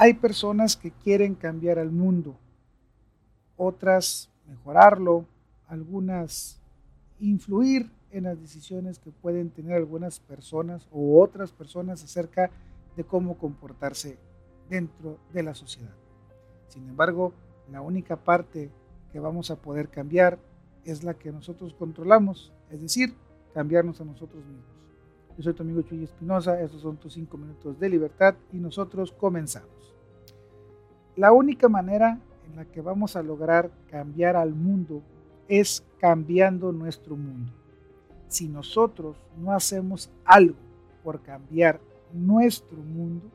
Hay personas que quieren cambiar al mundo, otras mejorarlo, algunas influir en las decisiones que pueden tener algunas personas o otras personas acerca de cómo comportarse dentro de la sociedad. Sin embargo, la única parte que vamos a poder cambiar es la que nosotros controlamos, es decir, cambiarnos a nosotros mismos. Yo soy tu amigo Chuy Espinosa, estos son tus cinco minutos de libertad y nosotros comenzamos. La única manera en la que vamos a lograr cambiar al mundo es cambiando nuestro mundo. Si nosotros no hacemos algo por cambiar nuestro mundo,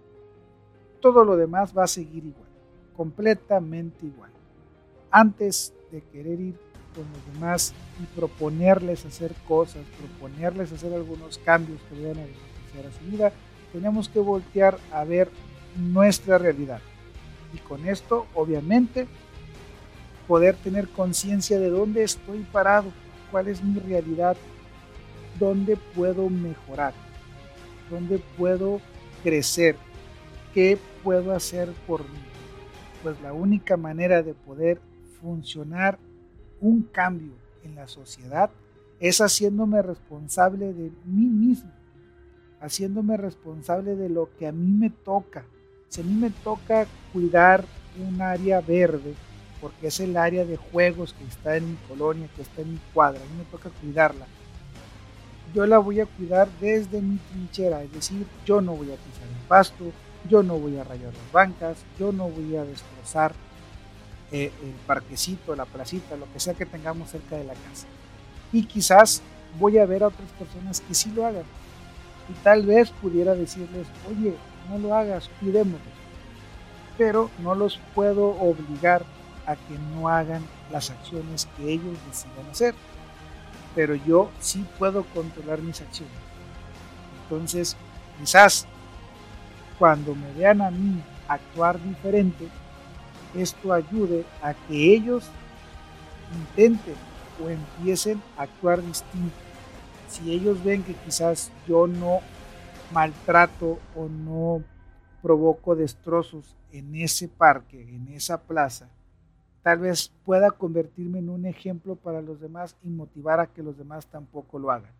todo lo demás va a seguir igual, completamente igual. Antes de querer ir con los demás y proponerles hacer cosas, proponerles hacer algunos cambios que vayan a beneficiar a su vida, tenemos que voltear a ver nuestra realidad. Y con esto, obviamente, poder tener conciencia de dónde estoy parado, cuál es mi realidad, dónde puedo mejorar, dónde puedo crecer, qué puedo hacer por mí. Pues la única manera de poder funcionar un cambio en la sociedad es haciéndome responsable de mí mismo, haciéndome responsable de lo que a mí me toca. Si a mí me toca cuidar un área verde, porque es el área de juegos que está en mi colonia, que está en mi cuadra, a mí me toca cuidarla. Yo la voy a cuidar desde mi trinchera, es decir, yo no voy a pisar el pasto, yo no voy a rayar las bancas, yo no voy a destrozar eh, el parquecito, la placita, lo que sea que tengamos cerca de la casa. Y quizás voy a ver a otras personas que sí lo hagan. Y tal vez pudiera decirles, oye, no lo hagas, cuidémoslo. Pero no los puedo obligar a que no hagan las acciones que ellos decidan hacer. Pero yo sí puedo controlar mis acciones. Entonces, quizás cuando me vean a mí actuar diferente, esto ayude a que ellos intenten o empiecen a actuar distinto. Si ellos ven que quizás yo no maltrato o no provoco destrozos en ese parque, en esa plaza, tal vez pueda convertirme en un ejemplo para los demás y motivar a que los demás tampoco lo hagan.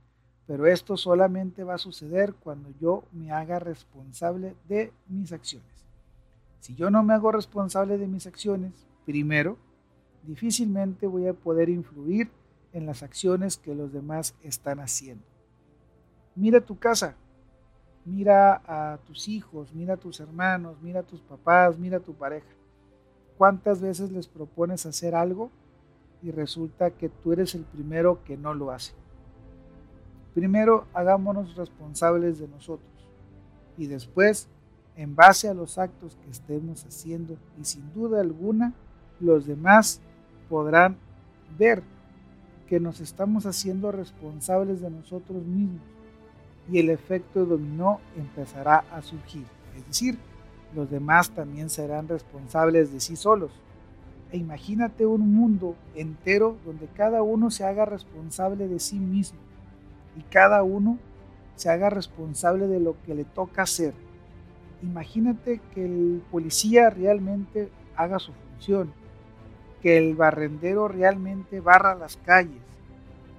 Pero esto solamente va a suceder cuando yo me haga responsable de mis acciones. Si yo no me hago responsable de mis acciones, primero, difícilmente voy a poder influir en las acciones que los demás están haciendo. Mira tu casa, mira a tus hijos, mira a tus hermanos, mira a tus papás, mira a tu pareja. ¿Cuántas veces les propones hacer algo y resulta que tú eres el primero que no lo hace? Primero hagámonos responsables de nosotros y después en base a los actos que estemos haciendo y sin duda alguna los demás podrán ver que nos estamos haciendo responsables de nosotros mismos y el efecto dominó empezará a surgir. Es decir, los demás también serán responsables de sí solos. E imagínate un mundo entero donde cada uno se haga responsable de sí mismo y cada uno se haga responsable de lo que le toca hacer imagínate que el policía realmente haga su función, que el barrendero realmente barra las calles,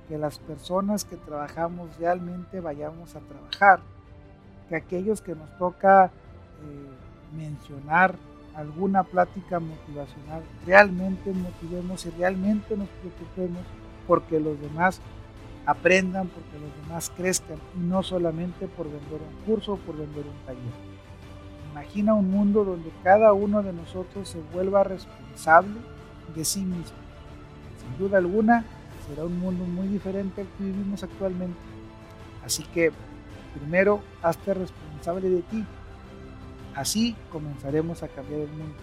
que las personas que trabajamos realmente vayamos a trabajar, que aquellos que nos toca eh, mencionar alguna plática motivacional, realmente motivemos y realmente nos preocupemos porque los demás aprendan, porque los demás crezcan y no solamente por vender un curso o por vender un taller. Imagina un mundo donde cada uno de nosotros se vuelva responsable de sí mismo. Sin duda alguna, será un mundo muy diferente al que vivimos actualmente. Así que, primero, hazte responsable de ti. Así comenzaremos a cambiar el mundo.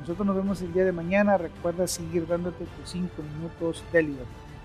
Nosotros nos vemos el día de mañana. Recuerda seguir dándote tus 5 minutos de libertad.